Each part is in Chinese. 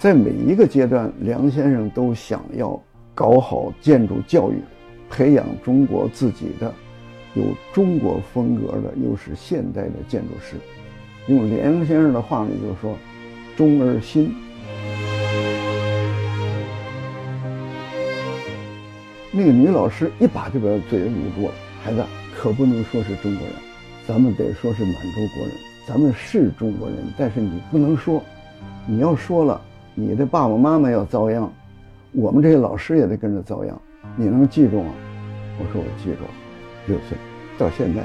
在每一个阶段，梁先生都想要搞好建筑教育，培养中国自己的有中国风格的又是现代的建筑师。用梁先生的话呢，就是说“中而新”。那个女老师一把就把嘴捂住了：“孩子，可不能说是中国人，咱们得说是满洲国人。咱们是中国人，但是你不能说，你要说了。”你的爸爸妈妈要遭殃，我们这些老师也得跟着遭殃。你能记住吗？我说我记住了。六岁到现在，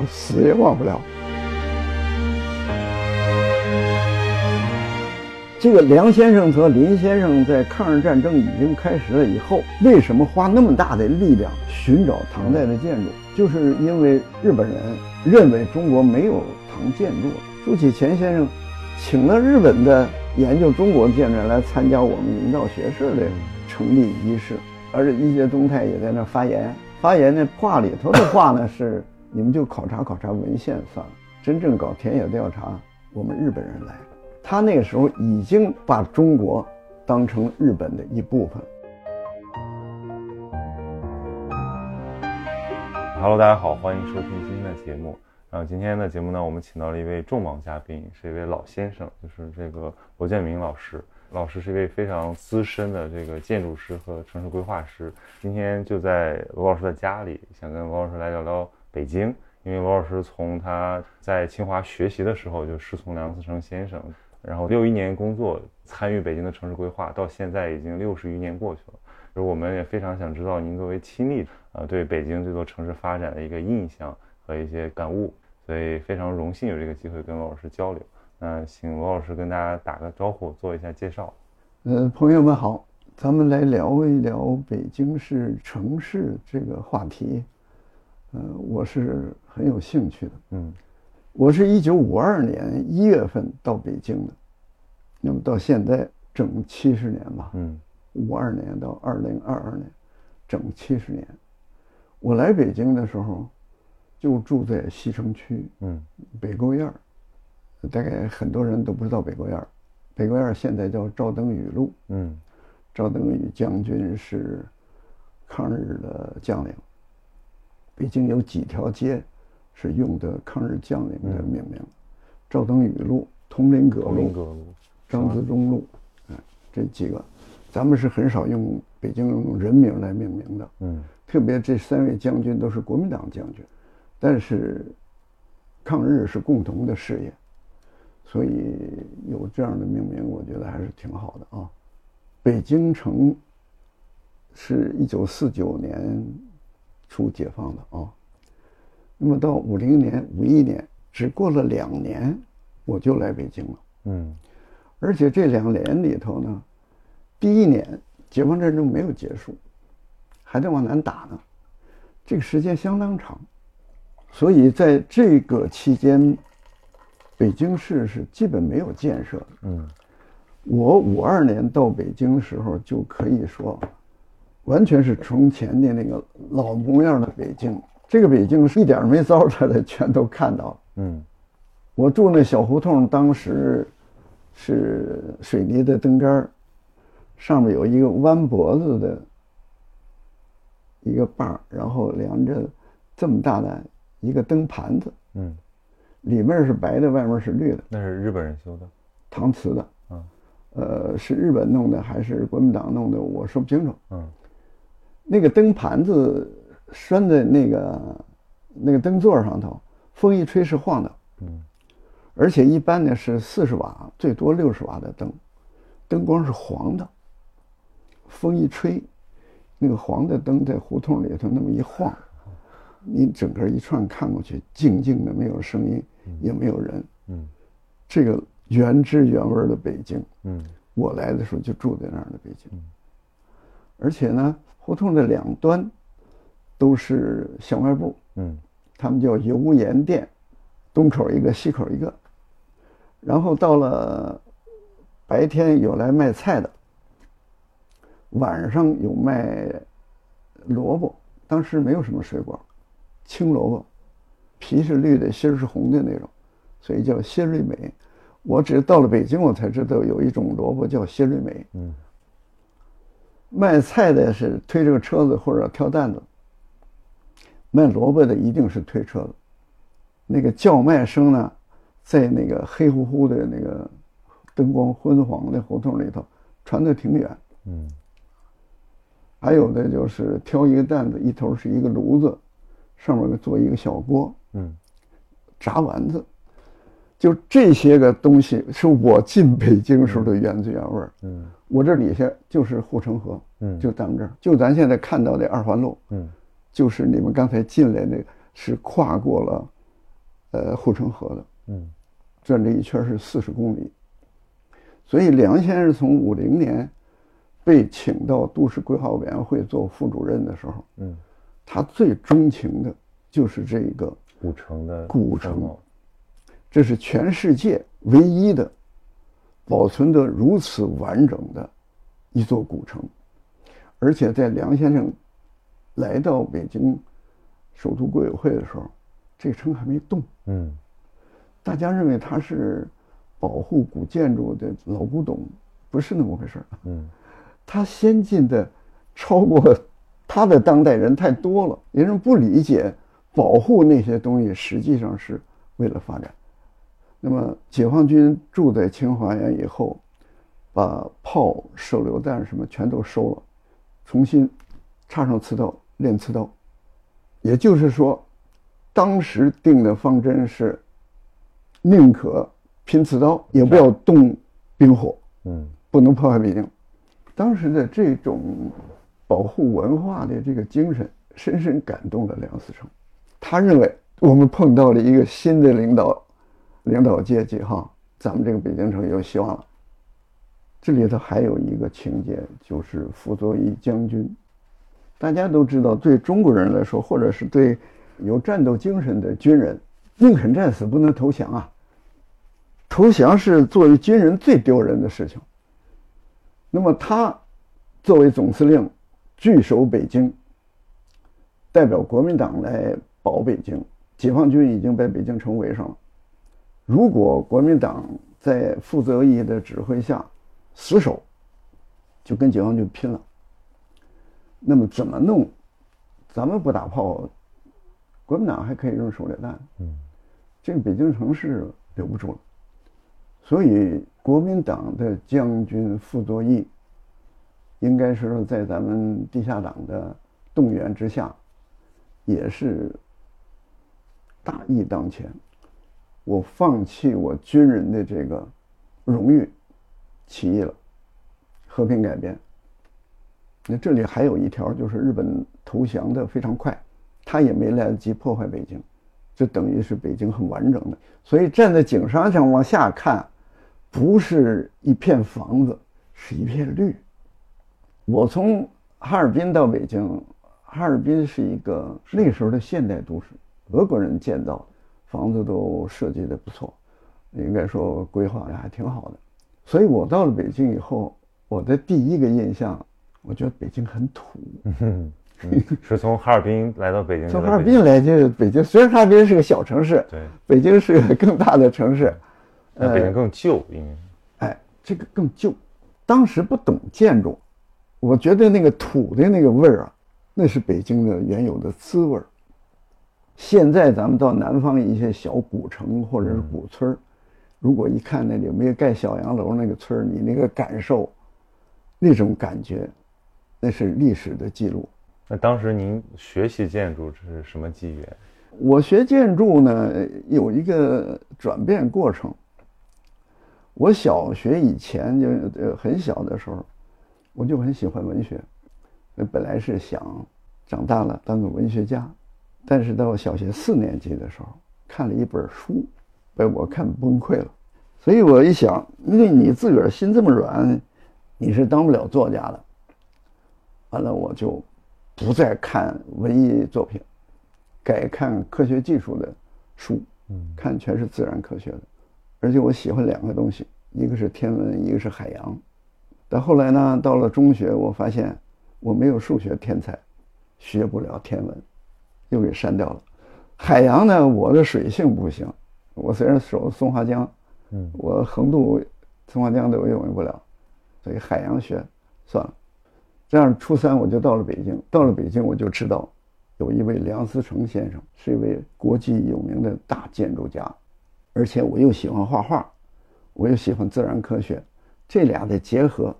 我死也忘不了。这个梁先生和林先生在抗日战争已经开始了以后，为什么花那么大的力量寻找唐代的建筑？就是因为日本人认为中国没有唐建筑。朱启潜先生请了日本的。研究中国建筑来参加我们营造学社的成立仪式，而且一些宗泰也在那发言。发言那话里头的话呢是：你们就考察考察文献算了，真正搞田野调查，我们日本人来。他那个时候已经把中国当成日本的一部分。Hello，大家好，欢迎收听今天的节目。然后今天的节目呢，我们请到了一位重磅嘉宾，是一位老先生，就是这个罗建明老师。老师是一位非常资深的这个建筑师和城市规划师。今天就在罗老师的家里，想跟罗老师来聊聊北京。因为罗老师从他在清华学习的时候就师从梁思成先生，然后六一年工作参与北京的城市规划，到现在已经六十余年过去了。而我们也非常想知道您作为亲历，呃，对北京这座城市发展的一个印象。和一些感悟，所以非常荣幸有这个机会跟罗老师交流。那请罗老师跟大家打个招呼，做一下介绍。呃，朋友们好，咱们来聊一聊北京市城市这个话题。呃，我是很有兴趣的。嗯，我是一九五二年一月份到北京的，那么到现在整七十年吧。嗯，五二年到二零二二年，整七十年。我来北京的时候。就住在西城区，嗯，北沟院儿，大概很多人都不知道北沟院儿。北沟院儿现在叫赵登禹路，嗯，赵登禹将军是抗日的将领。北京有几条街是用的抗日将领的命名，赵登禹路、佟林阁路、张自忠路，嗯，这几个，咱们是很少用北京用人名来命名的，嗯，特别这三位将军都是国民党将军。但是，抗日是共同的事业，所以有这样的命名，我觉得还是挺好的啊。北京城是一九四九年初解放的啊，那么到五零年、五一年，只过了两年，我就来北京了。嗯，而且这两年里头呢，第一年解放战争没有结束，还在往南打呢，这个时间相当长。所以在这个期间，北京市是基本没有建设的。嗯，我五二年到北京的时候，就可以说，完全是从前的那个老模样的北京。这个北京是一点没糟蹋的，全都看到了。嗯，我住那小胡同，当时是水泥的灯杆上面有一个弯脖子的一个把然后连着这么大的。一个灯盘子，嗯，里面是白的，外面是绿的。那是日本人修的，搪瓷的，嗯，呃，是日本弄的还是国民党弄的？我说不清楚。嗯，那个灯盘子拴在那个那个灯座上头，风一吹是晃的。嗯，而且一般呢是四十瓦，最多六十瓦的灯，灯光是黄的，风一吹，那个黄的灯在胡同里头那么一晃。你整个一串看过去，静静的，没有声音，也没有人。嗯，这个原汁原味的北京。嗯，我来的时候就住在那儿的北京。而且呢，胡同的两端都是小卖部。嗯，他们叫油盐店，东口一个，西口一个。然后到了白天有来卖菜的，晚上有卖萝卜。当时没有什么水果。青萝卜，皮是绿的，心儿是红的那种，所以叫新绿美。我只是到了北京，我才知道有一种萝卜叫谢瑞美。嗯，卖菜的是推这个车子或者挑担子，卖萝卜的一定是推车子。那个叫卖声呢，在那个黑乎乎的那个灯光昏黄的胡同里头传得挺远。嗯，还有的就是挑一个担子，一头是一个炉子，上面做一个小锅。嗯，炸丸子。就这些个东西是我进北京时候的原汁原味儿。嗯，我这底下就是护城河。嗯，就咱们这儿，就咱现在看到的二环路。嗯，就是你们刚才进来那个，是跨过了，呃，护城河的。嗯，转这一圈是四十公里。所以梁先生从五零年被请到都市规划委员会做副主任的时候，嗯，他最钟情的就是这个古城的古城。这是全世界唯一的保存得如此完整的一座古城，而且在梁先生来到北京首都国委会的时候，这城还没动。嗯，大家认为它是保护古建筑的老古董，不是那么回事儿。嗯，它先进的超过他的当代人太多了，人不理解保护那些东西实际上是为了发展。那么，解放军住在清华园以后，把炮、手榴弹什么全都收了，重新插上刺刀练刺刀。也就是说，当时定的方针是：宁可拼刺刀，也不要动兵火。嗯，不能破坏北京。当时的这种保护文化的这个精神，深深感动了梁思成。他认为，我们碰到了一个新的领导。领导阶级哈，咱们这个北京城有希望了。这里头还有一个情节，就是傅作义将军。大家都知道，对中国人来说，或者是对有战斗精神的军人，宁肯战死不能投降啊！投降是作为军人最丢人的事情。那么他作为总司令，据守北京，代表国民党来保北京，解放军已经把北京城围上了。如果国民党在傅作义的指挥下死守，就跟解放军拼了。那么怎么弄？咱们不打炮，国民党还可以用手榴弹。嗯，这个北京城是留不住了。所以国民党的将军傅作义，应该是说在咱们地下党的动员之下，也是大义当前。我放弃我军人的这个荣誉，起义了，和平改编。那这里还有一条，就是日本投降的非常快，他也没来得及破坏北京，就等于是北京很完整的。所以站在井上上往下看，不是一片房子，是一片绿。我从哈尔滨到北京，哈尔滨是一个那时候的现代都市，俄国人建造的。房子都设计的不错，应该说规划的还挺好的。所以我到了北京以后，我的第一个印象，我觉得北京很土。是从哈尔滨来到北京？从哈尔滨来就北京，虽然哈尔滨是个小城市，对，北京是个更大的城市。呃，北京更旧，因为，哎，这个更旧。当时不懂建筑，我觉得那个土的那个味儿啊，那是北京的原有的滋味儿。现在咱们到南方一些小古城或者是古村儿，如果一看那里没有盖小洋楼那个村儿，你那个感受，那种感觉，那是历史的记录。那当时您学习建筑这是什么机缘？我学建筑呢有一个转变过程。我小学以前就呃很小的时候，我就很喜欢文学，本来是想长大了当个文学家。但是到小学四年级的时候，看了一本书，被我看崩溃了。所以我一想，因为你自个儿心这么软，你是当不了作家的。完了，我就不再看文艺作品，改看科学技术的书，看全是自然科学的。而且我喜欢两个东西，一个是天文，一个是海洋。但后来呢，到了中学，我发现我没有数学天才，学不了天文。又给删掉了。海洋呢？我的水性不行。我虽然守松花江，嗯，我横渡松花江都游泳不了，所以海洋学算了。这样初三我就到了北京，到了北京我就知道，有一位梁思成先生是一位国际有名的大建筑家，而且我又喜欢画画，我又喜欢自然科学，这俩的结合，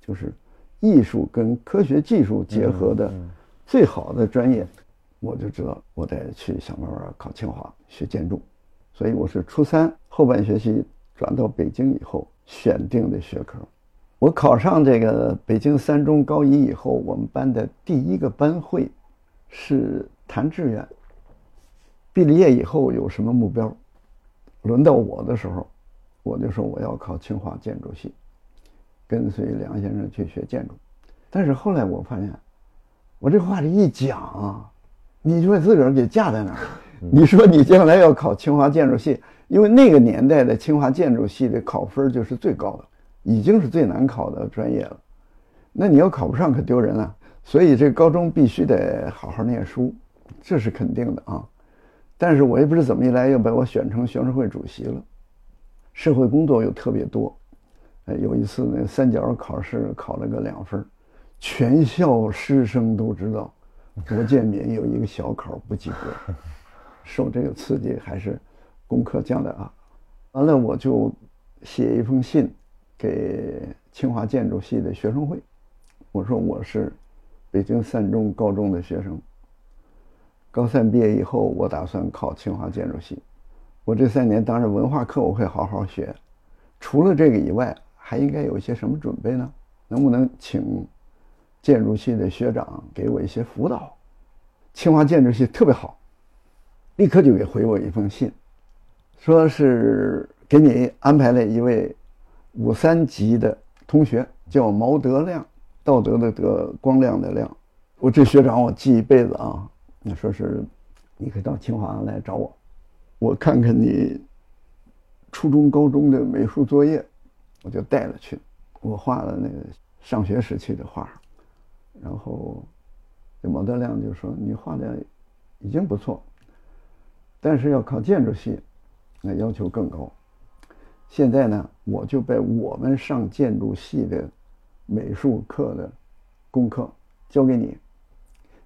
就是艺术跟科学技术结合的最好的专业，我就知道我得去想办法考清华学建筑，所以我是初三后半学期转到北京以后选定的学科。我考上这个北京三中高一以后，我们班的第一个班会是谈志愿。毕了业以后有什么目标？轮到我的时候，我就说我要考清华建筑系，跟随梁先生去学建筑。但是后来我发现，我这话这一讲啊，你就把自个儿给架在那儿。你说你将来要考清华建筑系，因为那个年代的清华建筑系的考分就是最高的。已经是最难考的专业了，那你要考不上可丢人了。所以这高中必须得好好念书，这是肯定的啊。但是我也不知怎么一来又把我选成学生会主席了，社会工作又特别多。哎，有一次那三角考试考了个两分，全校师生都知道，罗建民有一个小考不及格，受这个刺激还是功课将来啊。完了我就写一封信。给清华建筑系的学生会，我说我是北京三中高中的学生。高三毕业以后，我打算考清华建筑系。我这三年当然文化课我会好好学，除了这个以外，还应该有一些什么准备呢？能不能请建筑系的学长给我一些辅导？清华建筑系特别好，立刻就给回我一封信，说是给你安排了一位。五三级的同学叫毛德亮，道德的德，光亮的亮。我这学长我记一辈子啊。你说是，你可以到清华来找我，我看看你初中、高中的美术作业，我就带了去。我画了那个上学时期的画，然后这毛德亮就说你画的已经不错，但是要考建筑系，那要求更高。现在呢，我就把我们上建筑系的美术课的功课交给你，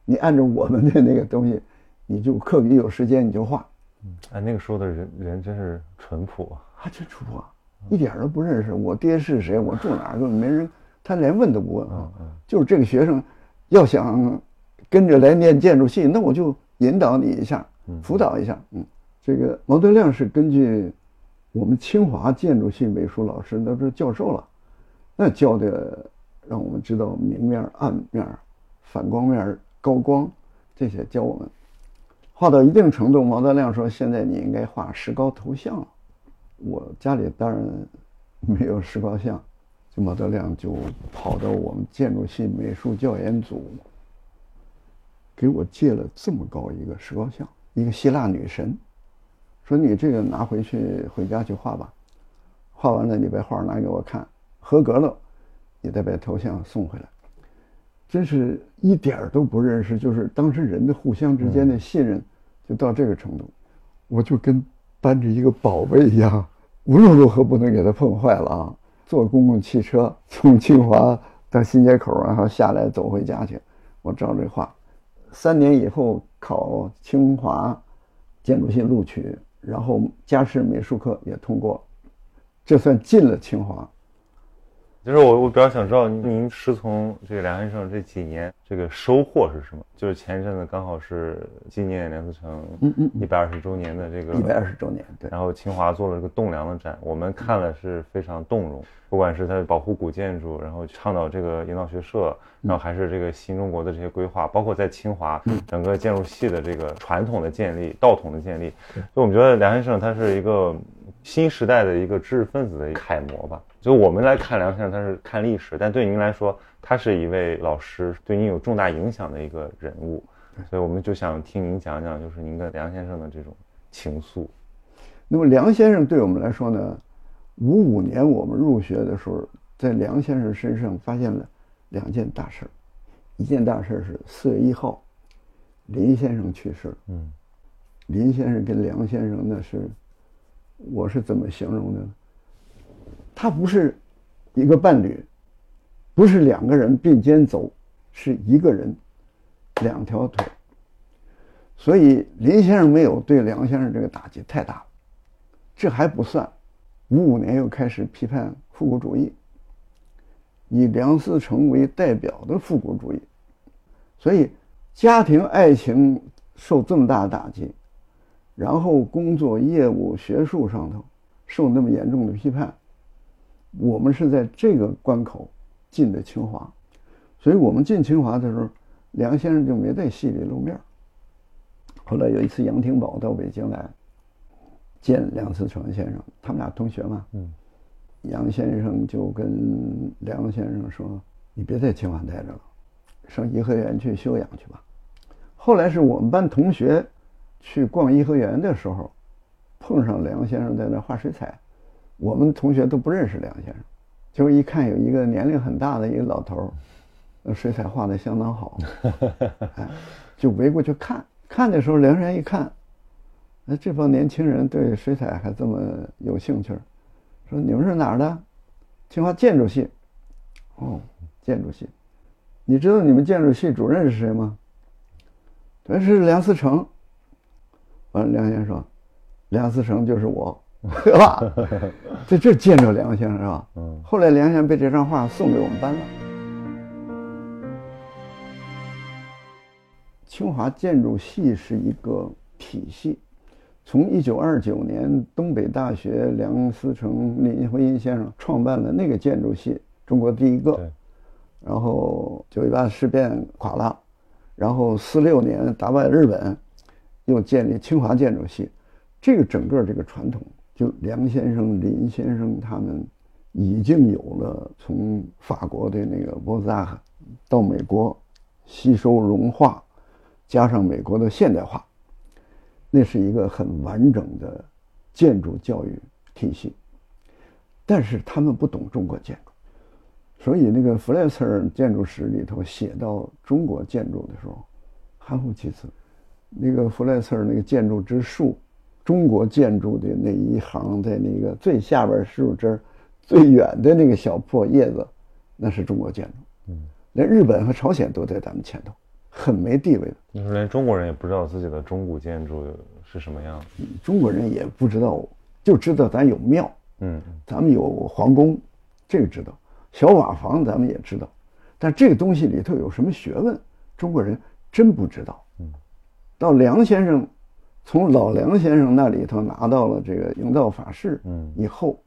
你按照我们的那个东西，你就课余有时间你就画。嗯，哎，那个时候的人人真是淳朴啊，啊，真淳朴啊，一点都不认识我爹是谁，我住哪儿，根本没人，他连问都不问啊。就是这个学生要想跟着来念建筑系，那我就引导你一下，辅导一下。嗯，这个毛德亮是根据。我们清华建筑系美术老师那是教授了，那教的让我们知道明面、暗面、反光面、高光这些教我们。画到一定程度，毛德亮说：“现在你应该画石膏头像了。”我家里当然没有石膏像，就毛德亮就跑到我们建筑系美术教研组，给我借了这么高一个石膏像，一个希腊女神。说你这个拿回去回家去画吧，画完了你把画拿给我看，合格了，你再把头像送回来。真是一点儿都不认识，就是当时人的互相之间的信任就到这个程度，我就跟搬着一个宝贝一样，无论如何不能给他碰坏了啊！坐公共汽车从清华到新街口，然后下来走回家去，我照这话。三年以后考清华建筑系录取。然后加试美术课也通过，这算进了清华。就是我，我比较想知道您师从这个梁先生这几年这个收获是什么？就是前一阵子刚好是纪念梁思成嗯嗯一百二十周年的这个一百二十周年，对。然后清华做了这个栋梁的展，我们看了是非常动容。不管是他保护古建筑，然后倡导这个营造学社，然后还是这个新中国的这些规划，包括在清华整个建筑系的这个传统的建立、道统的建立，所以我们觉得梁先生他是一个新时代的一个知识分子的楷模吧。就我们来看梁先生，他是看历史，但对您来说，他是一位老师，对您有重大影响的一个人物，所以我们就想听您讲讲，就是您跟梁先生的这种情愫。那么梁先生对我们来说呢，五五年我们入学的时候，在梁先生身上发现了两件大事儿，一件大事是四月一号，林先生去世了。嗯，林先生跟梁先生那是，我是怎么形容的？它不是一个伴侣，不是两个人并肩走，是一个人两条腿。所以林先生没有对梁先生这个打击太大，这还不算。五五年又开始批判复古主义，以梁思成为代表的复古主义，所以家庭爱情受这么大的打击，然后工作业务学术上头受那么严重的批判，我们是在这个关口进的清华，所以我们进清华的时候，梁先生就没在戏里露面。后来有一次，杨廷宝到北京来见梁思成先生，他们俩同学嘛。嗯。杨先生就跟梁先生说：“你别在清华待着了，上颐和园去休养去吧。”后来是我们班同学去逛颐和园的时候，碰上梁先生在那画水彩，我们同学都不认识梁先生，结果一看有一个年龄很大的一个老头儿，水彩画的相当好，哎，就围过去看。看的时候，梁山一看，哎这帮年轻人对水彩还这么有兴趣，说：“你们是哪儿的？清华建筑系。”哦，建筑系，你知道你们建筑系主任是谁吗？他是梁思成。完了，梁先生说：“梁思成就是我，是吧？”在这见着梁先生是吧？嗯。后来梁先生被这张画送给我们班了。清华建筑系是一个体系，从一九二九年东北大学梁思成、林徽因先生创办了那个建筑系，中国第一个。然后九一八事变垮了，然后四六年打败日本，又建立清华建筑系。这个整个这个传统，就梁先生、林先生他们已经有了从法国的那个波扎克到美国吸收融化。加上美国的现代化，那是一个很完整的建筑教育体系。但是他们不懂中国建筑，所以那个弗莱茨尔建筑史里头写到中国建筑的时候，含糊其辞。那个弗莱茨尔那个建筑之树，中国建筑的那一行在那个最下边树枝最远的那个小破叶子，那是中国建筑。嗯，连日本和朝鲜都在咱们前头。很没地位的，你说连中国人也不知道自己的中古建筑是什么样子，中国人也不知道，就知道咱有庙，嗯，咱们有皇宫，这个知道，小瓦房咱们也知道，但这个东西里头有什么学问，中国人真不知道。嗯，到梁先生，从老梁先生那里头拿到了这个营造法式，嗯，以后，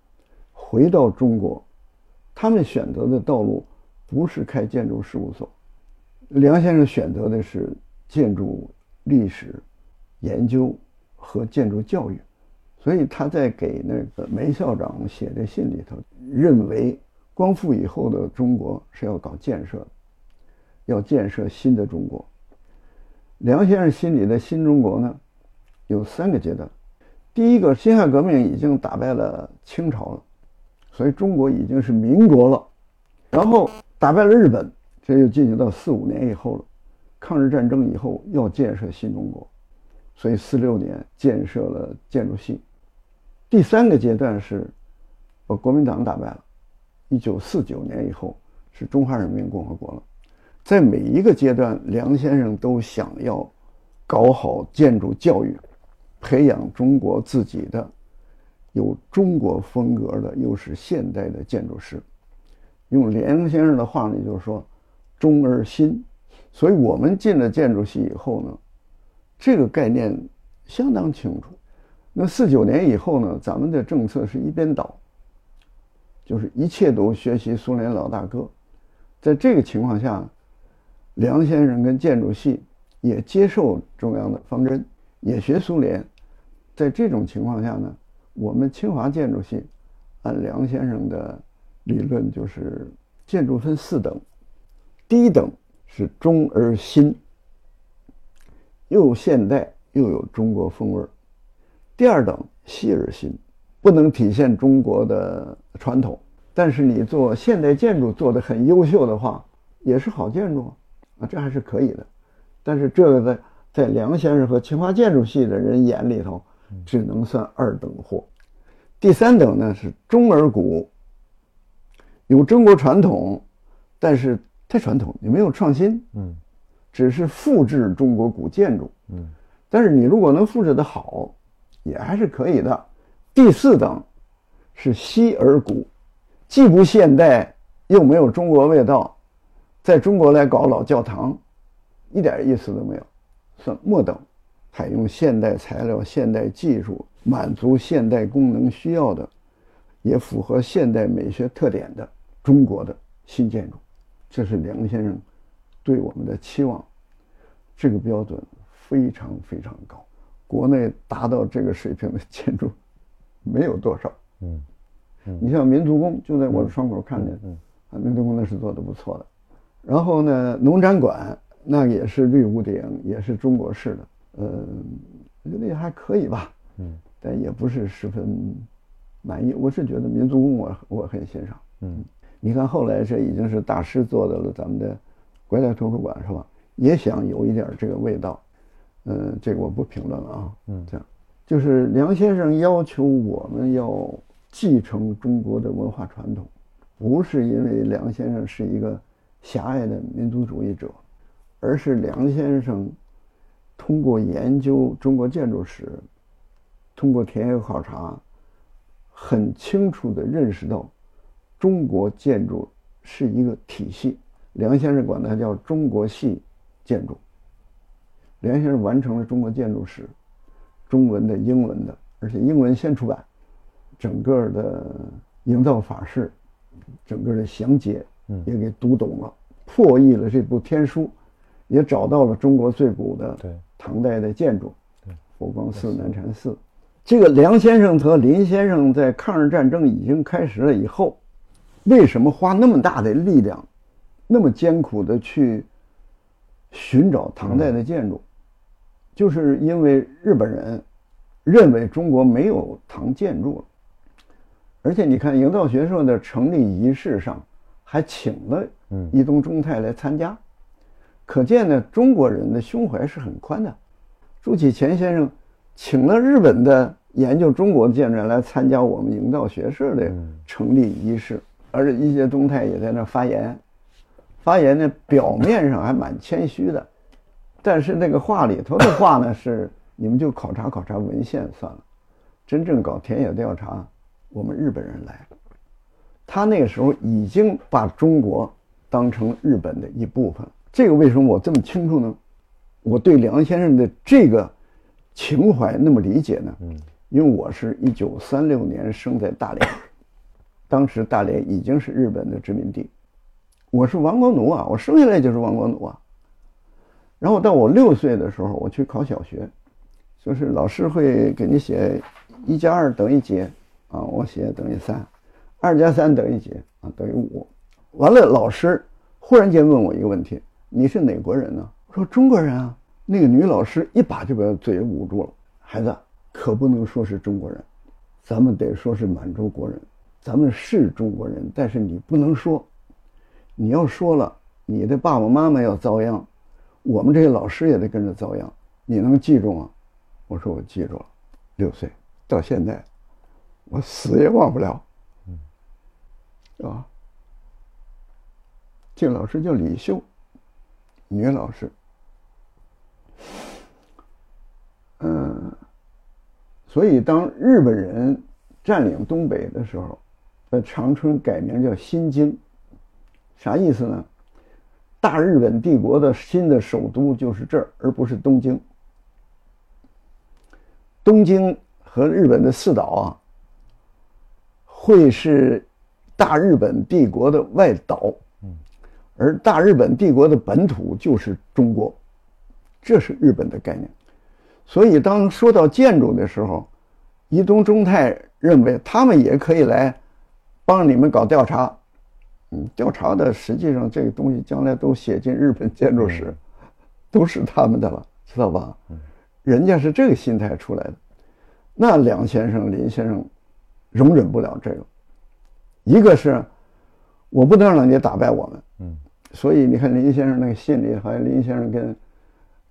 回到中国，他们选择的道路不是开建筑事务所。梁先生选择的是建筑历史研究和建筑教育，所以他在给那个梅校长写的信里头，认为光复以后的中国是要搞建设的，要建设新的中国。梁先生心里的新中国呢，有三个阶段：第一个，辛亥革命已经打败了清朝了，所以中国已经是民国了；然后打败了日本。这又进行到四五年以后了，抗日战争以后要建设新中国，所以四六年建设了建筑系。第三个阶段是把国民党打败了，一九四九年以后是中华人民共和国了。在每一个阶段，梁先生都想要搞好建筑教育，培养中国自己的有中国风格的又是现代的建筑师。用梁先生的话呢，就是说。中而新，所以我们进了建筑系以后呢，这个概念相当清楚。那四九年以后呢，咱们的政策是一边倒，就是一切都学习苏联老大哥。在这个情况下，梁先生跟建筑系也接受中央的方针，也学苏联。在这种情况下呢，我们清华建筑系按梁先生的理论，就是建筑分四等。第一等是中而新，又现代又有中国风味儿。第二等细而新，不能体现中国的传统，但是你做现代建筑做得很优秀的话，也是好建筑啊，这还是可以的。但是这个在在梁先生和清华建筑系的人眼里头，只能算二等货。第三等呢是中而古，有中国传统，但是太传统，你没有创新，嗯，只是复制中国古建筑，嗯，但是你如果能复制的好，也还是可以的。第四等是西而古，既不现代又没有中国味道，在中国来搞老教堂，一点意思都没有，算末等。采用现代材料、现代技术，满足现代功能需要的，也符合现代美学特点的中国的新建筑，这是梁先生对我们的期望。这个标准非常非常高，国内达到这个水平的建筑 没有多少。嗯，你像民族宫，就在我的窗口看见，嗯，啊，民族宫那是做的不错的。然后呢，农展馆那也是绿屋顶，也是中国式的。呃，我觉得也还可以吧，嗯，但也不是十分满意。我是觉得民族宫我我很欣赏，嗯，你看后来这已经是大师做的了，咱们的国家图书馆是吧？也想有一点这个味道，嗯，这个我不评论了啊，嗯，这样就是梁先生要求我们要继承中国的文化传统，不是因为梁先生是一个狭隘的民族主义者，而是梁先生。通过研究中国建筑史，通过田野考察，很清楚地认识到，中国建筑是一个体系。梁先生管它叫中国系建筑。梁先生完成了中国建筑史，中文的、英文的，而且英文先出版，整个的营造法式，整个的详解也给读懂了，破译了这部天书。也找到了中国最古的唐代的建筑，佛光寺、南禅寺。这个梁先生和林先生在抗日战争已经开始了以后，为什么花那么大的力量，那么艰苦的去寻找唐代的建筑？就是因为日本人认为中国没有唐建筑了，而且你看营造学社的成立仪式上还请了伊东忠太来参加。可见呢，中国人的胸怀是很宽的。朱启潜先生请了日本的研究中国的建筑来参加我们营造学社的成立仪式，而且一些东泰也在那发言。发言呢，表面上还蛮谦虚的，但是那个话里头的话呢，是你们就考察考察文献算了。真正搞田野调查，我们日本人来。他那个时候已经把中国当成日本的一部分。这个为什么我这么清楚呢？我对梁先生的这个情怀那么理解呢？嗯，因为我是一九三六年生在大连，当时大连已经是日本的殖民地，我是亡国奴啊，我生下来就是亡国奴啊。然后到我六岁的时候，我去考小学，就是老师会给你写一加二等于几啊？我写等于三，二加三等于几啊？等于五。完了，老师忽然间问我一个问题。你是哪国人呢？我说中国人啊。那个女老师一把就把嘴捂住了。孩子可不能说是中国人，咱们得说是满洲国人。咱们是中国人，但是你不能说。你要说了，你的爸爸妈妈要遭殃，我们这些老师也得跟着遭殃。你能记住吗？我说我记住了。六岁到现在，我死也忘不了。嗯，啊？这个老师叫李秀。女老师，嗯，所以当日本人占领东北的时候，呃，长春改名叫新京，啥意思呢？大日本帝国的新的首都就是这儿，而不是东京。东京和日本的四岛啊，会是大日本帝国的外岛。而大日本帝国的本土就是中国，这是日本的概念。所以，当说到建筑的时候，伊东忠太认为他们也可以来帮你们搞调查。嗯，调查的实际上这个东西将来都写进日本建筑史，都是他们的了，知道吧？人家是这个心态出来的。那梁先生、林先生容忍不了这个，一个是我不能让你打败我们。嗯。所以你看林先生那个信里，好像林先生跟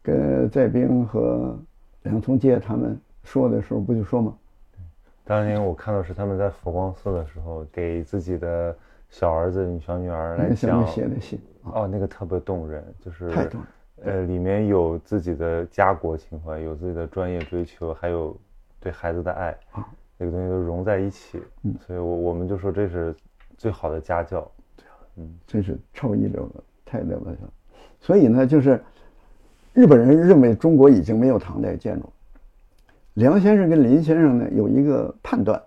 跟在兵和梁从诫他们说的时候，不就说吗？当年我看到是他们在佛光寺的时候，给自己的小儿子、你小女儿来讲写的信哦，那个特别动人，就是太动人。呃，里面有自己的家国情怀，有自己的专业追求，还有对孩子的爱啊，这个东西都融在一起。嗯，所以我我们就说这是最好的家教。嗯，真是超一流的，太了不起了。所以呢，就是日本人认为中国已经没有唐代建筑。梁先生跟林先生呢有一个判断。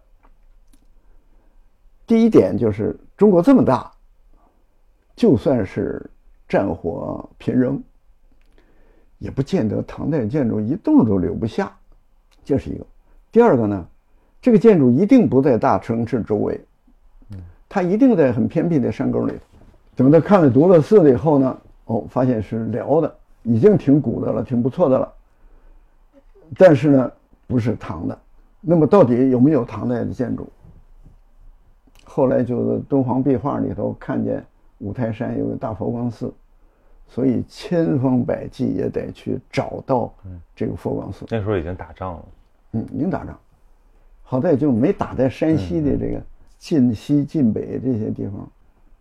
第一点就是中国这么大，就算是战火频仍，也不见得唐代建筑一栋都留不下，这是一个。第二个呢，这个建筑一定不在大城市周围，它一定在很偏僻的山沟里头。等他看了独乐寺了以后呢，哦，发现是辽的，已经挺古的了，挺不错的了。但是呢，不是唐的。那么到底有没有唐代的建筑？后来就是敦煌壁画里头看见五台山有个大佛光寺，所以千方百计也得去找到这个佛光寺。那时候已经打仗了，嗯，已经打仗，好在就没打在山西的这个晋西晋北这些地方。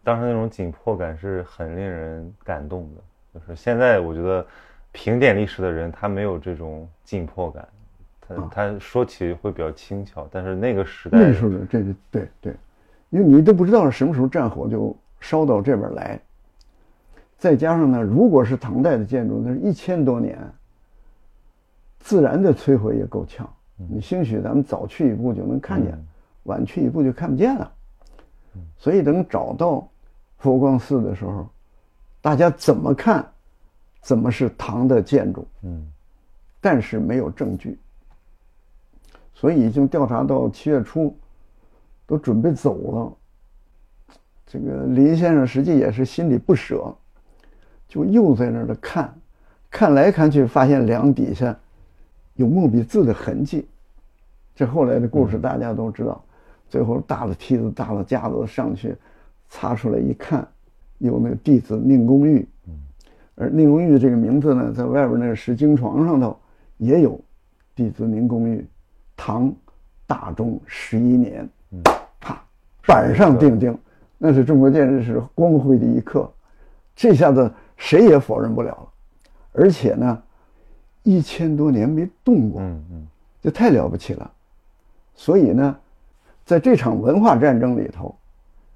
当时那种紧迫感是很令人感动的。就是现在我觉得评点历史的人他没有这种紧迫感，他他说起会比较轻巧，但是那个时代，那时候这个对对。因为你都不知道什么时候战火就烧到这边来，再加上呢，如果是唐代的建筑，那是一千多年，自然的摧毁也够呛。你兴许咱们早去一步就能看见，晚去一步就看不见了。所以等找到佛光寺的时候，大家怎么看，怎么是唐的建筑？嗯，但是没有证据，所以已经调查到七月初。都准备走了，这个林先生实际也是心里不舍，就又在那儿的看，看来看去，发现梁底下有墨笔字的痕迹。这后来的故事大家都知道，最后搭了梯子、搭了架子上去，擦出来一看，有那个弟子宁公玉。而宁公玉这个名字呢，在外边那个石经床上头也有“弟子宁公玉，唐大中十一年”。啪，板上钉钉，那是中国建筑史光辉的一刻，这下子谁也否认不了了。而且呢，一千多年没动过，嗯嗯，这太了不起了。所以呢，在这场文化战争里头，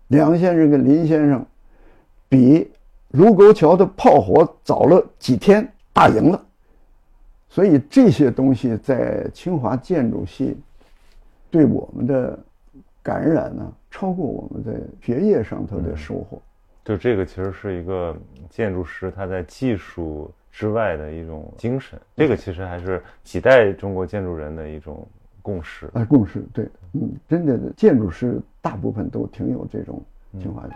梁先生跟林先生比卢沟桥的炮火早了几天，打赢了。所以这些东西在清华建筑系对我们的。感染呢，超过我们在学业上头的收获。就这个，其实是一个建筑师他在技术之外的一种精神。这个其实还是几代中国建筑人的一种共识。啊，共识，对，嗯，真的建筑师大部分都挺有这种情怀的。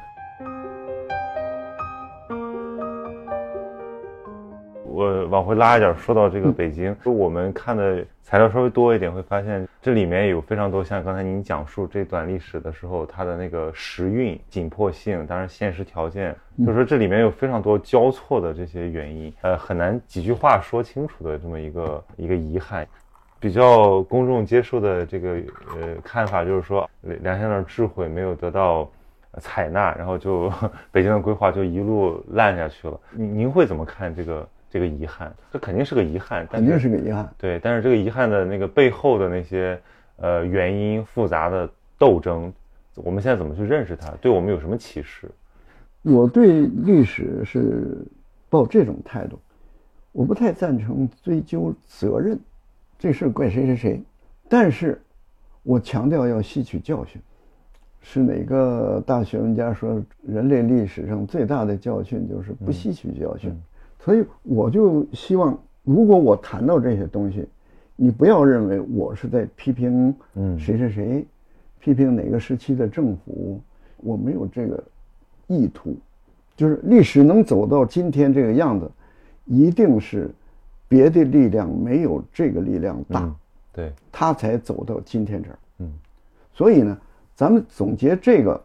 我往回拉一点，说到这个北京，就我们看的材料稍微多一点，会发现这里面有非常多，像刚才您讲述这段历史的时候，它的那个时运、紧迫性，当然现实条件，就是说这里面有非常多交错的这些原因，呃，很难几句话说清楚的这么一个一个遗憾。比较公众接受的这个呃看法就是说，梁先生的智慧没有得到采纳，然后就 北京的规划就一路烂下去了。您您会怎么看这个？这个遗憾，这肯定是个遗憾，肯定是个遗憾。对，但是这个遗憾的那个背后的那些呃原因、复杂的斗争，我们现在怎么去认识它？对我们有什么启示？我对历史是抱这种态度，我不太赞成追究责任，这事怪谁谁谁。但是，我强调要吸取教训。是哪个大学问家说，人类历史上最大的教训就是不吸取教训？所以我就希望，如果我谈到这些东西，你不要认为我是在批评嗯谁谁谁，批评哪个时期的政府，我没有这个意图。就是历史能走到今天这个样子，一定是别的力量没有这个力量大，对，他才走到今天这儿。嗯，所以呢，咱们总结这个，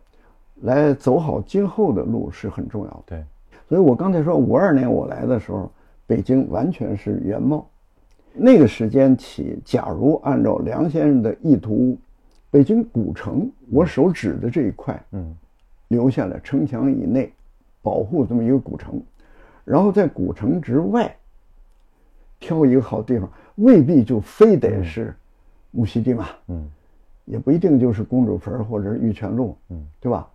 来走好今后的路是很重要的。对。所以我刚才说，五二年我来的时候，北京完全是原貌。那个时间起，假如按照梁先生的意图，北京古城，我手指的这一块，嗯，留下了城墙以内，保护这么一个古城，然后在古城之外挑一个好地方，未必就非得是木樨地嘛，嗯，也不一定就是公主坟或者是玉泉路，嗯，对吧？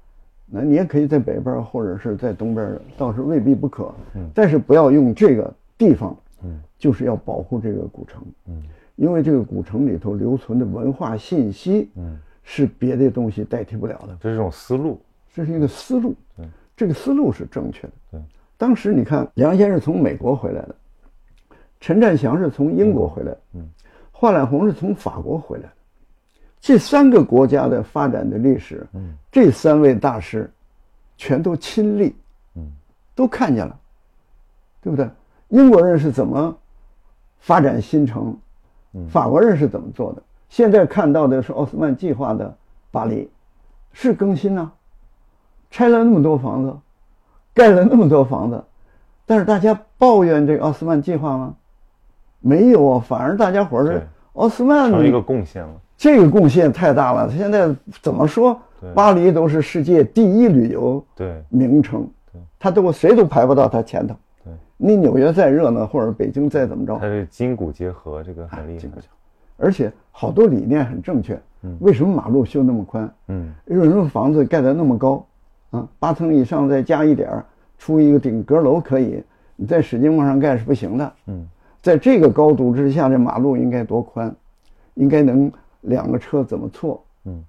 那你也可以在北边或者是在东边，倒是未必不可，嗯，但是不要用这个地方，嗯，就是要保护这个古城，嗯，因为这个古城里头留存的文化信息，嗯，是别的东西代替不了的，这是一种思路，这是一个思路，对，这个思路是正确的，对。当时你看，梁先生从美国回来的。陈占祥是从英国回来，嗯，华览红是从法国回来的，这三个国家的发展的历史，嗯，这三位大师，全都亲历，嗯，都看见了，对不对？英国人是怎么发展新城，嗯，法国人是怎么做的？现在看到的是奥斯曼计划的巴黎，是更新呢，拆了那么多房子，盖了那么多房子，但是大家抱怨这个奥斯曼计划吗？没有啊，反而大家伙是奥斯曼成一个贡献了。这个贡献太大了，他现在怎么说？巴黎都是世界第一旅游名城，他都谁都排不到他前头。对，你纽约再热闹，或者北京再怎么着，它是筋骨结合，这个很厉害。而且好多理念很正确。嗯。为什么马路修那么宽？嗯。为什么房子盖得那么高？啊，八层以上再加一点儿，出一个顶阁楼可以，你再使劲往上盖是不行的。嗯。在这个高度之下，这马路应该多宽？应该能两个车怎么错？嗯，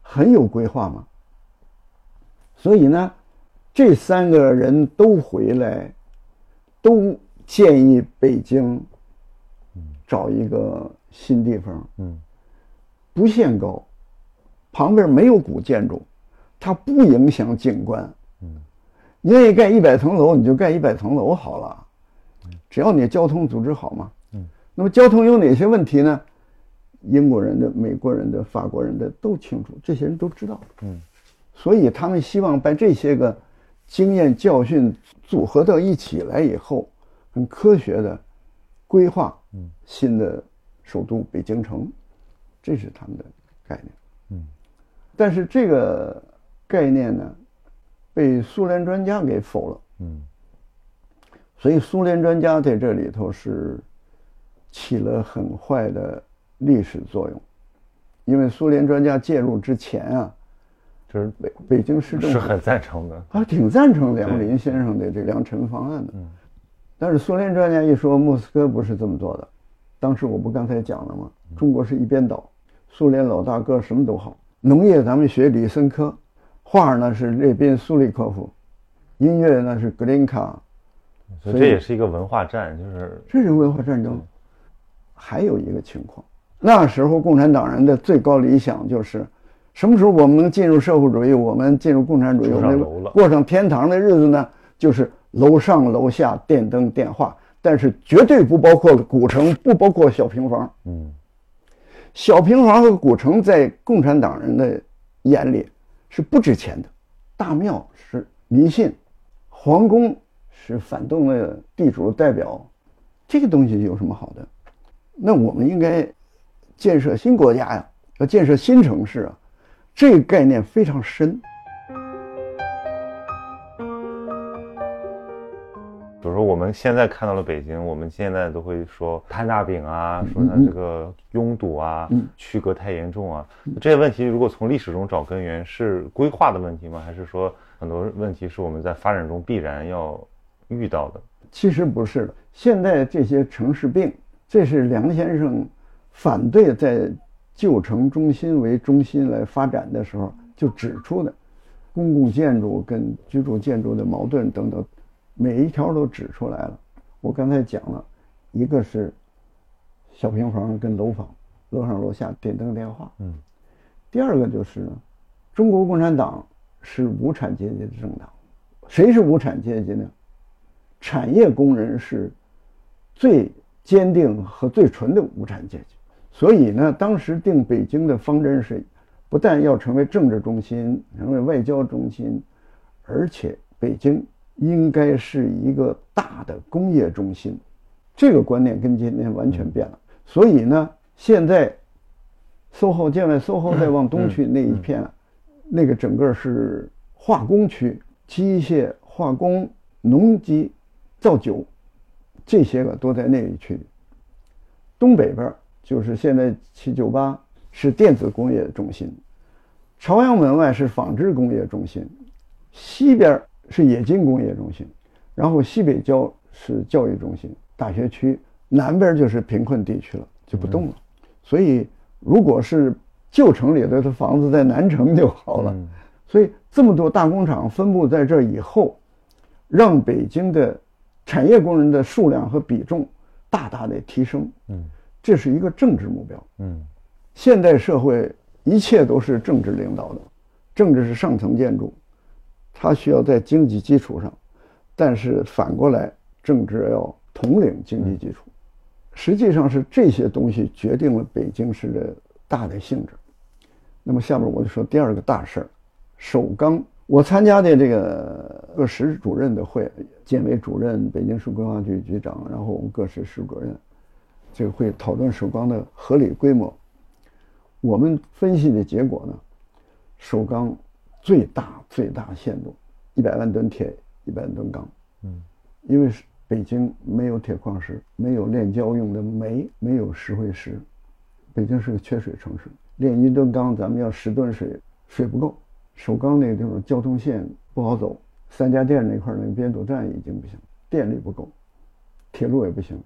很有规划嘛。所以呢，这三个人都回来，都建议北京找一个新地方。嗯，不限高，旁边没有古建筑，它不影响景观。嗯，愿意盖一百层楼，你就盖一百层楼好了。只要你交通组织好嘛，嗯，那么交通有哪些问题呢？英国人的、美国人的、法国人的都清楚，这些人都知道，嗯，所以他们希望把这些个经验教训组合到一起来以后，很科学的规划，嗯，新的首都北京城，这是他们的概念，嗯，但是这个概念呢，被苏联专家给否了，嗯。所以苏联专家在这里头是起了很坏的历史作用，因为苏联专家介入之前啊，就是北北京市政府是很赞成的，啊，挺赞成梁林先生的这良辰方案的。嗯，但是苏联专家一说莫斯科不是这么做的，当时我不刚才讲了吗？中国是一边倒，苏联老大哥什么都好，农业咱们学李森科，画呢是列宾苏利科夫，音乐呢是格林卡。所以这也是一个文化战，就是这是文化战争。还有一个情况，那时候共产党人的最高理想就是，什么时候我们能进入社会主义，我们进入共产主义，我们过上天堂的日子呢？就是楼上楼下电灯电话，但是绝对不包括古城，不包括小平房。嗯，小平房和古城在共产党人的眼里是不值钱的，大庙是迷信，皇宫。是反动的地主代表，这个东西有什么好的？那我们应该建设新国家呀，要建设新城市啊，这个概念非常深。比如说，我们现在看到了北京，我们现在都会说摊大饼啊，说它这个拥堵啊，区隔太严重啊。这些问题如果从历史中找根源，是规划的问题吗？还是说很多问题是我们在发展中必然要？遇到的其实不是的。现在这些城市病，这是梁先生反对在旧城中心为中心来发展的时候就指出的，公共建筑跟居住建筑的矛盾等等，每一条都指出来了。我刚才讲了，一个是小平房跟楼房，楼上楼下电灯电话。嗯。第二个就是呢，中国共产党是无产阶级的政党，谁是无产阶级呢？产业工人是最坚定和最纯的无产阶级，所以呢，当时定北京的方针是，不但要成为政治中心，成为外交中心，而且北京应该是一个大的工业中心。这个观念跟今天完全变了。所以呢，现在，SOHO 建外，SOHO 再往东去那一片，那个整个是化工区，机械、化工、农机、造酒，这些个都在那一区。东北边就是现在七九八是电子工业中心，朝阳门外是纺织工业中心，西边是冶金工业中心，然后西北郊是教育中心、大学区，南边就是贫困地区了，就不动了。所以，如果是旧城里的房子在南城就好了。所以，这么多大工厂分布在这以后，让北京的产业工人的数量和比重大大的提升。嗯，这是一个政治目标。嗯，现代社会一切都是政治领导的，政治是上层建筑，它需要在经济基础上，但是反过来，政治要统领经济基础。实际上是这些东西决定了北京市的大的性质。那么下面我就说第二个大事儿，首钢。我参加的这个各市主任的会，建委主任、北京市规划局局长，然后我们各市市主任，这个会讨论首钢的合理规模。我们分析的结果呢，首钢最大最大限度一百万吨铁，一百万吨钢。嗯，因为是。北京没有铁矿石，没有炼焦用的煤，没有石灰石。北京是个缺水城市，炼一吨钢，咱们要十吨水，水不够。首钢那个地方交通线不好走，三家店那块那个编组站已经不行，电力不够，铁路也不行。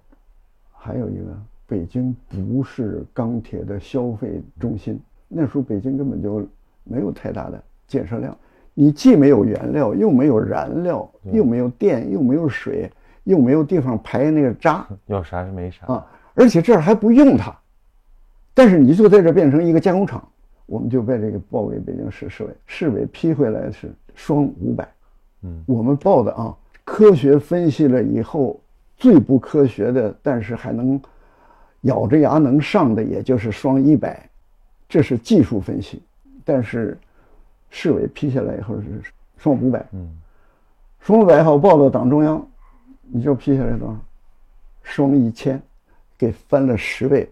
还有一个，北京不是钢铁的消费中心，那时候北京根本就没有太大的建设量。你既没有原料，又没有燃料，又没有电，又没有水。又没有地方排那个渣，要啥是没啥啊！而且这儿还不用它，但是你就在这变成一个加工厂，我们就被这个报给北京市市委，市委批回来是双五百，嗯，我们报的啊，科学分析了以后，最不科学的，但是还能咬着牙能上的，也就是双一百，这是技术分析，但是市委批下来以后是双五百，嗯，双五百好报到党中央。你就批下来多少？双一千，给翻了十倍，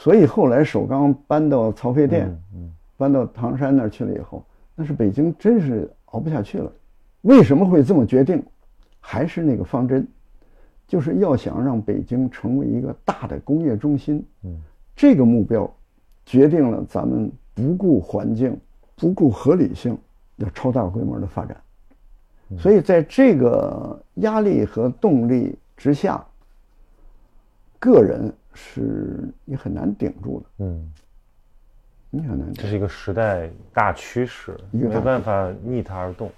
所以后来首钢搬到曹妃甸，搬到唐山那儿去了以后，那是北京真是熬不下去了。为什么会这么决定？还是那个方针，就是要想让北京成为一个大的工业中心。嗯，这个目标，决定了咱们不顾环境、不顾合理性，要超大规模的发展。所以，在这个压力和动力之下，个人是你很难顶住的。嗯，你很难。这是一个时代大趋势，没办法逆它而动。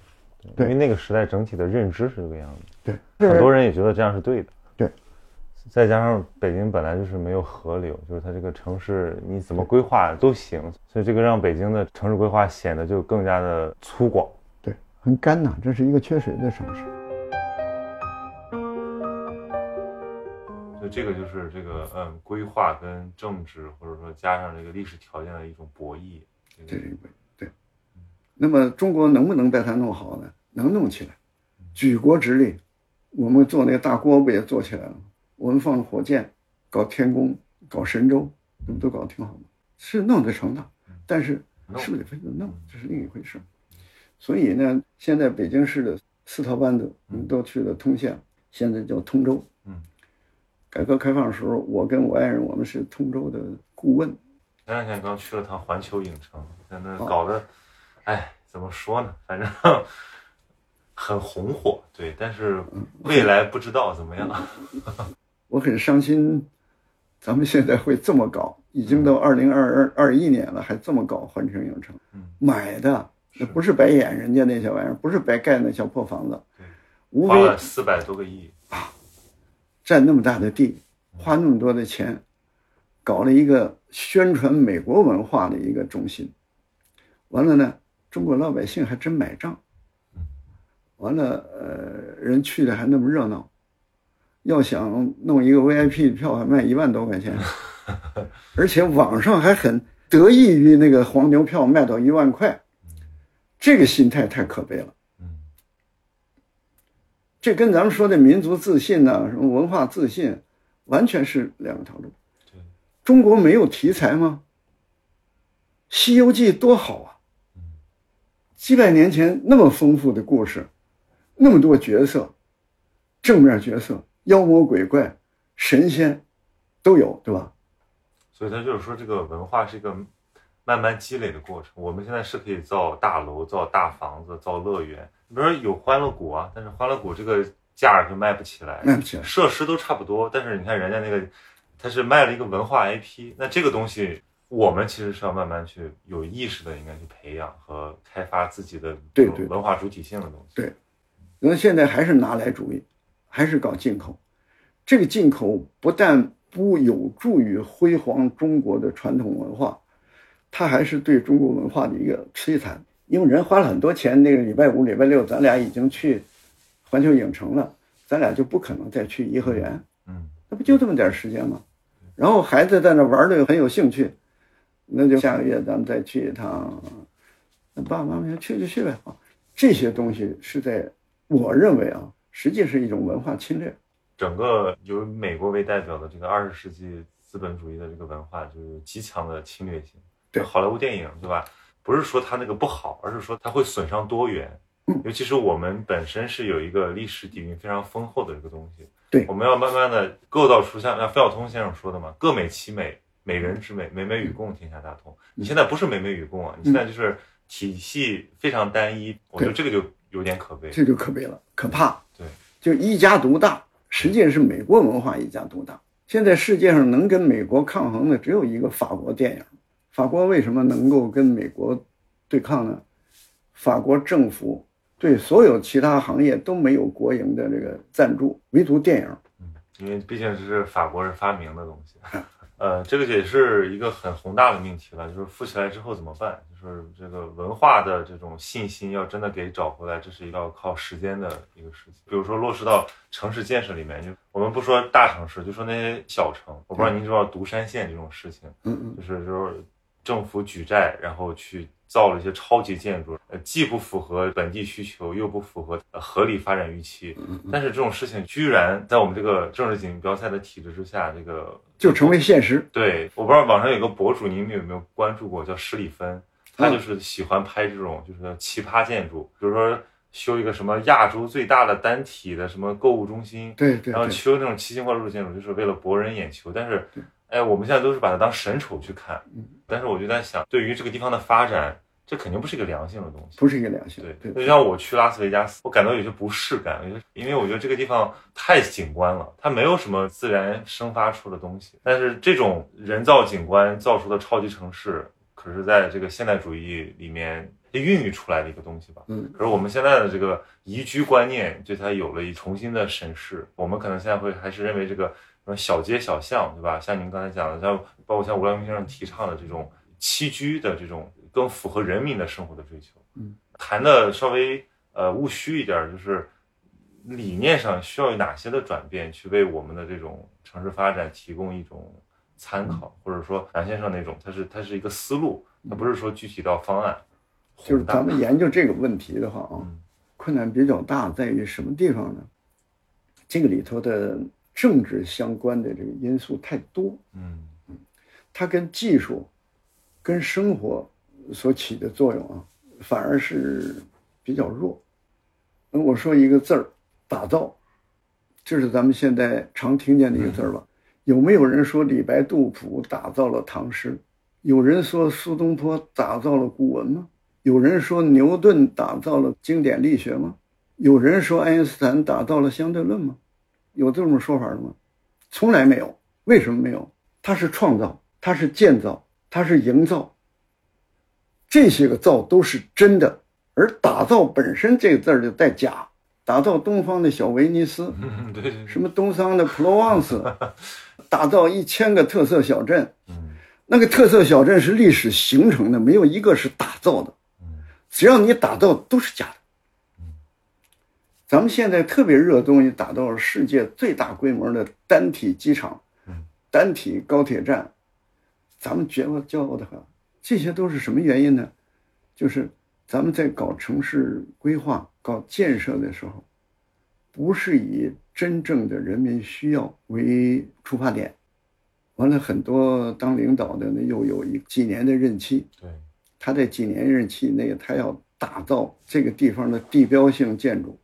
对，因为那个时代整体的认知是这个样子。对，很多人也觉得这样是对的。对，再加上北京本来就是没有河流，就是它这个城市你怎么规划都行，所以这个让北京的城市规划显得就更加的粗犷。对很干呐，这是一个缺水的城市。所以这个就是这个嗯，规划跟政治，或者说加上这个历史条件的一种博弈。对对对。那么中国能不能把它弄好呢？能弄起来，举国之力，我们做那个大锅不也做起来了吗？我们放火箭，搞天宫，搞神舟，这不都搞得挺好吗？是弄得成的，但是是不是得非得弄，这是另一回事。所以呢，现在北京市的四套班子都去了通县，现在叫通州。嗯，改革开放的时候，我跟我爱人，我们是通州的顾问。前两天刚去了趟环球影城，在那搞得，哎，怎么说呢？反正 很红火，对，但是未来不知道怎么样。我很伤心，咱们现在会这么搞，已经到二零二二二一年了，还这么搞环球影城，买的。那不是白演人家那些玩意儿，不是白盖那小破房子，对，花了四百多个亿啊，占那么大的地，花那么多的钱，搞了一个宣传美国文化的一个中心，完了呢，中国老百姓还真买账，完了，呃，人去的还那么热闹，要想弄一个 VIP 票还卖一万多块钱，而且网上还很得益于那个黄牛票卖到一万块。这个心态太可悲了，这跟咱们说的民族自信呐，什么文化自信，完全是两个套路。中国没有题材吗？《西游记》多好啊，几百年前那么丰富的故事，那么多角色，正面角色、妖魔鬼怪、神仙都有，对吧？所以他就是说，这个文化是一个慢慢积累的过程。我们现在是可以造大楼、造大房子、造乐园，比如说有欢乐谷啊，但是欢乐谷这个价就卖不起来，卖不起来。设施都差不多，但是你看人家那个，他是卖了一个文化 IP，那这个东西。我们其实是要慢慢去有意识的，应该去培养和开发自己的对对文化主体性的东西。对，那现在还是拿来主义，还是搞进口。这个进口不但不有助于辉煌中国的传统文化，它还是对中国文化的一个摧残。因为人花了很多钱，那个礼拜五、礼拜六，咱俩已经去环球影城了，咱俩就不可能再去颐和园。嗯，那不就这么点时间吗？然后孩子在那玩的又很有兴趣。那就下个月咱们再去一趟，那爸爸妈妈说去就去呗啊！这些东西是在我认为啊，实际是一种文化侵略。整个由美国为代表的这个二十世纪资本主义的这个文化，就是极强的侵略性。对好莱坞电影，对吧？不是说它那个不好，而是说它会损伤多元。尤其是我们本身是有一个历史底蕴非常丰厚的一个东西。对，我们要慢慢的构造出像像费孝通先生说的嘛，各美其美。美人之美，美美与共，天下大同。你现在不是美美与共啊，你现在就是体系非常单一。我觉得这个就有点可悲，这就可悲了，可怕。对，就一家独大，实际上是美国文化一家独大。现在世界上能跟美国抗衡的只有一个法国电影。法国为什么能够跟美国对抗呢？法国政府对所有其他行业都没有国营的这个赞助，唯独电影。嗯，因为毕竟这是法国人发明的东西。呃，这个也是一个很宏大的命题了，就是富起来之后怎么办？就是这个文化的这种信心要真的给找回来，这是一个要靠时间的一个事情。比如说落实到城市建设里面，就我们不说大城市，就说那些小城，我不知道您知道独山县这种事情，嗯嗯，就是就是政府举债，然后去。造了一些超级建筑，呃，既不符合本地需求，又不符合合理发展预期。但是这种事情居然在我们这个政治锦标赛的体制之下，这个就成为现实。对，我不知道网上有个博主，你们有没有关注过？叫史里芬，他就是喜欢拍这种就是奇葩建筑，比如说修一个什么亚洲最大的单体的什么购物中心，对对，然后修那种奇形怪状的建筑，就是为了博人眼球。但是，哎，我们现在都是把它当神丑去看。但是我就在想，对于这个地方的发展。这肯定不是一个良性的东西，不是一个良性。对，就像我去拉斯维加斯，我感到有些不适感，因为我觉得这个地方太景观了，它没有什么自然生发出的东西。但是这种人造景观造出的超级城市，可是在这个现代主义里面孕育出来的一个东西吧？嗯。可是我们现在的这个宜居观念对它有了一重新的审视，我们可能现在会还是认为这个小街小巷，对吧？像您刚才讲的，像包括像吴良明先生提倡的这种栖居的这种。更符合人民的生活的追求，嗯，谈的稍微呃务虚一点，就是理念上需要有哪些的转变，去为我们的这种城市发展提供一种参考，或者说杨先生那种，他是他是一个思路，他不是说具体到方案。就是咱们研究这个问题的话啊，困难比较大，在于什么地方呢？这个里头的政治相关的这个因素太多，嗯嗯，它跟技术、跟生活。所起的作用啊，反而是比较弱。那我说一个字儿，打造，这是咱们现在常听见的一个字儿吧？有没有人说李白、杜甫打造了唐诗？有人说苏东坡打造了古文吗？有人说牛顿打造了经典力学吗？有人说爱因斯坦打造了相对论吗？有这种说法的吗？从来没有。为什么没有？它是创造，它是建造，它是营造。这些个造都是真的，而打造本身这个字儿就带假。打造东方的小威尼斯，什么东方的普罗旺斯，打造一千个特色小镇，那个特色小镇是历史形成的，没有一个是打造的。只要你打造，都是假的。咱们现在特别热衷于打造世界最大规模的单体机场，单体高铁站，咱们觉得骄傲的很。这些都是什么原因呢？就是咱们在搞城市规划、搞建设的时候，不是以真正的人民需要为出发点。完了，很多当领导的呢，又有一几年的任期。对，他在几年任期内，他要打造这个地方的地标性建筑。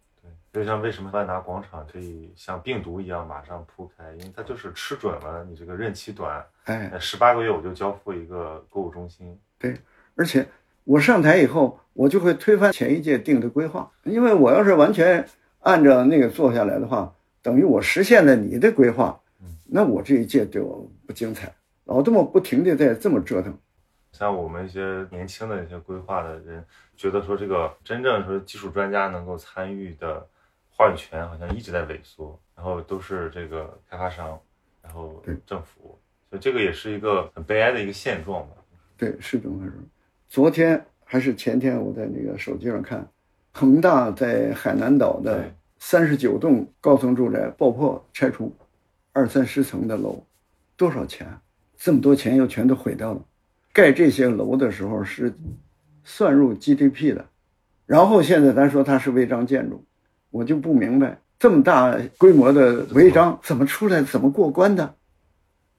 对，就像为什么万达广场可以像病毒一样马上铺开，因为它就是吃准了你这个任期短，哎，十八个月我就交付一个购物中心。对，而且我上台以后，我就会推翻前一届定的规划，因为我要是完全按照那个做下来的话，等于我实现了你的规划，那我这一届就不精彩，老这么不停的在这么折腾。像我们一些年轻的一些规划的人，觉得说这个真正说技术专家能够参与的话语权好像一直在萎缩，然后都是这个开发商，然后政府，所以这个也是一个很悲哀的一个现状吧。对，是这么回事。昨天还是前天，我在那个手机上看，恒大在海南岛的三十九栋高层住宅爆破拆除，二三十层的楼，多少钱？这么多钱又全都毁掉了。盖这些楼的时候是算入 GDP 的，然后现在咱说它是违章建筑，我就不明白这么大规模的违章怎么出来，怎么过关的？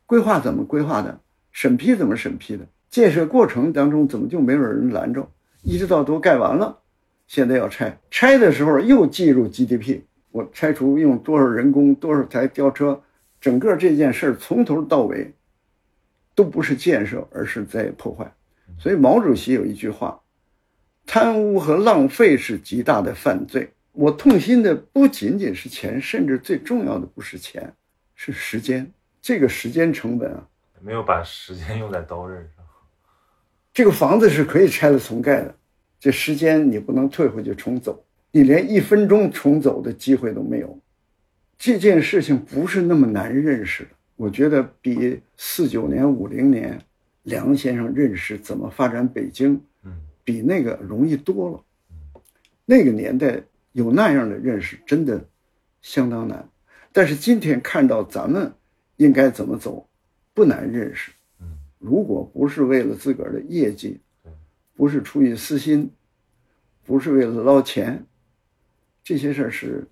规划怎么规划的？审批怎么审批的？建设过程当中怎么就没有人拦着？一直到都盖完了，现在要拆，拆的时候又计入 GDP，我拆除用多少人工，多少台吊车，整个这件事从头到尾。都不是建设，而是在破坏。所以毛主席有一句话：“贪污和浪费是极大的犯罪。”我痛心的不仅仅是钱，甚至最重要的不是钱，是时间。这个时间成本啊，没有把时间用在刀刃上。这个房子是可以拆了重盖的，这时间你不能退回去重走，你连一分钟重走的机会都没有。这件事情不是那么难认识的。我觉得比四九年、五零年梁先生认识怎么发展北京，嗯，比那个容易多了。那个年代有那样的认识，真的相当难。但是今天看到咱们应该怎么走，不难认识。嗯，如果不是为了自个儿的业绩，不是出于私心，不是为了捞钱，这些事儿是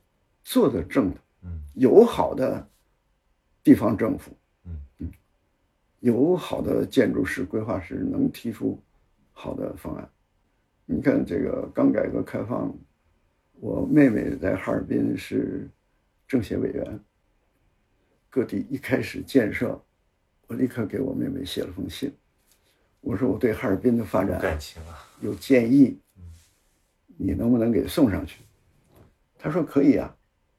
做得正的。嗯，有好的。地方政府，嗯嗯，有好的建筑师、规划师能提出好的方案。你看这个刚改革开放，我妹妹在哈尔滨是政协委员，各地一开始建设，我立刻给我妹妹写了封信，我说我对哈尔滨的发展感情啊有建议，你能不能给送上去？她说可以啊。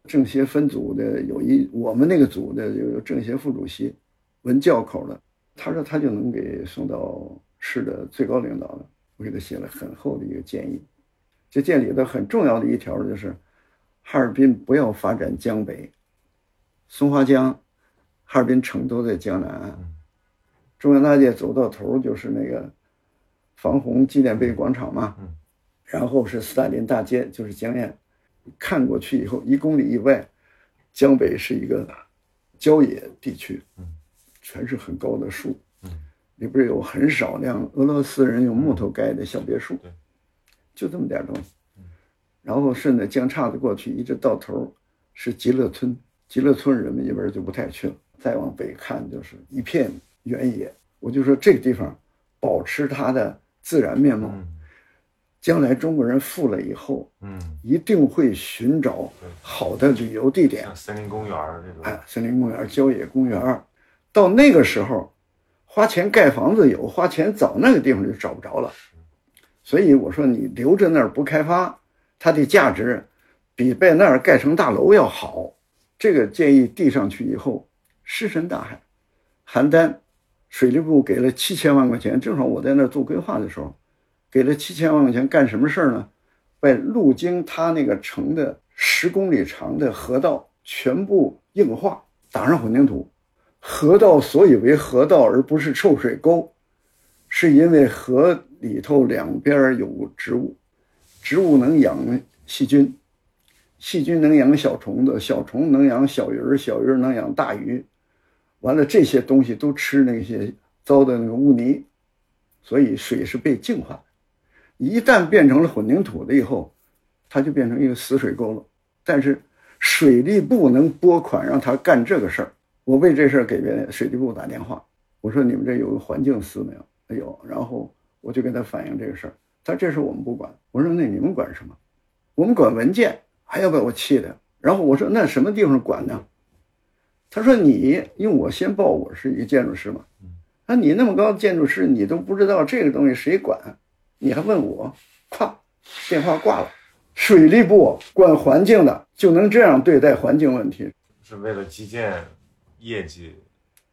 政协分组的有一，我们那个组的有政协副主席，文教口的，他说他就能给送到市的最高领导了。我给他写了很厚的一个建议。这建里头很重要的一条就是，哈尔滨不要发展江北，松花江，哈尔滨城都在江南岸，中央大街走到头就是那个防洪纪念碑广场嘛，然后是斯大林大街，就是江堰。看过去以后，一公里以外，江北是一个郊野地区，全是很高的树，里边有很少量俄罗斯人用木头盖的小别墅，就这么点东西。然后顺着江岔子过去，一直到头是极乐村，极乐村人们一般就不太去了。再往北看就是一片原野。我就说这个地方保持它的自然面貌。将来中国人富了以后，嗯，一定会寻找好的旅游地点，像森林公园这种，哎，森林公园、郊野公园，到那个时候，花钱盖房子有，花钱找那个地方就找不着了。所以我说你留着那儿不开发，它的价值比在那儿盖成大楼要好。这个建议递上去以后，石沉大海。邯郸水利部给了七千万块钱，正好我在那儿做规划的时候。给了七千万块钱干什么事儿呢？把路经他那个城的十公里长的河道全部硬化，打上混凝土。河道所以为河道而不是臭水沟，是因为河里头两边有植物，植物能养细菌，细菌能养小虫子，小虫能养小鱼儿，小鱼儿能养大鱼。完了，这些东西都吃那些糟的那个污泥，所以水是被净化的。一旦变成了混凝土了以后，它就变成一个死水沟了。但是水利部能拨款让他干这个事儿，我为这事儿给别人水利部打电话，我说你们这有个环境司没有？没有。然后我就跟他反映这个事儿，他这事我们不管。我说那你们管什么？我们管文件，还要把我气的。然后我说那什么地方管呢？他说你，因为我先报我是一个建筑师嘛。那你那么高的建筑师，你都不知道这个东西谁管，你还问我？咵，电话挂了。水利部管环境的就能这样对待环境问题？是为了基建业绩，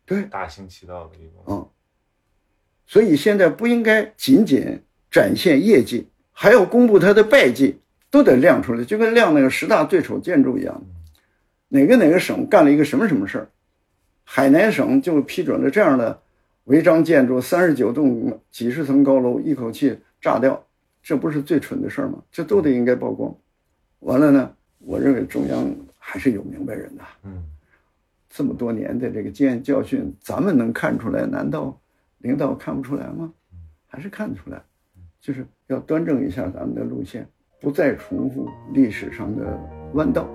对大行其道的一个。嗯，所以现在不应该仅仅展现业绩，还要公布他的败绩，都得亮出来，就跟亮那个十大最丑建筑一样。哪个哪个省干了一个什么什么事儿？海南省就批准了这样的违章建筑，三十九栋几十层高楼一口气炸掉，这不是最蠢的事儿吗？这都得应该曝光。完了呢，我认为中央还是有明白人的。嗯，这么多年的这个经验教训，咱们能看出来？难道领导看不出来吗？还是看得出来，就是要端正一下咱们的路线，不再重复历史上的弯道。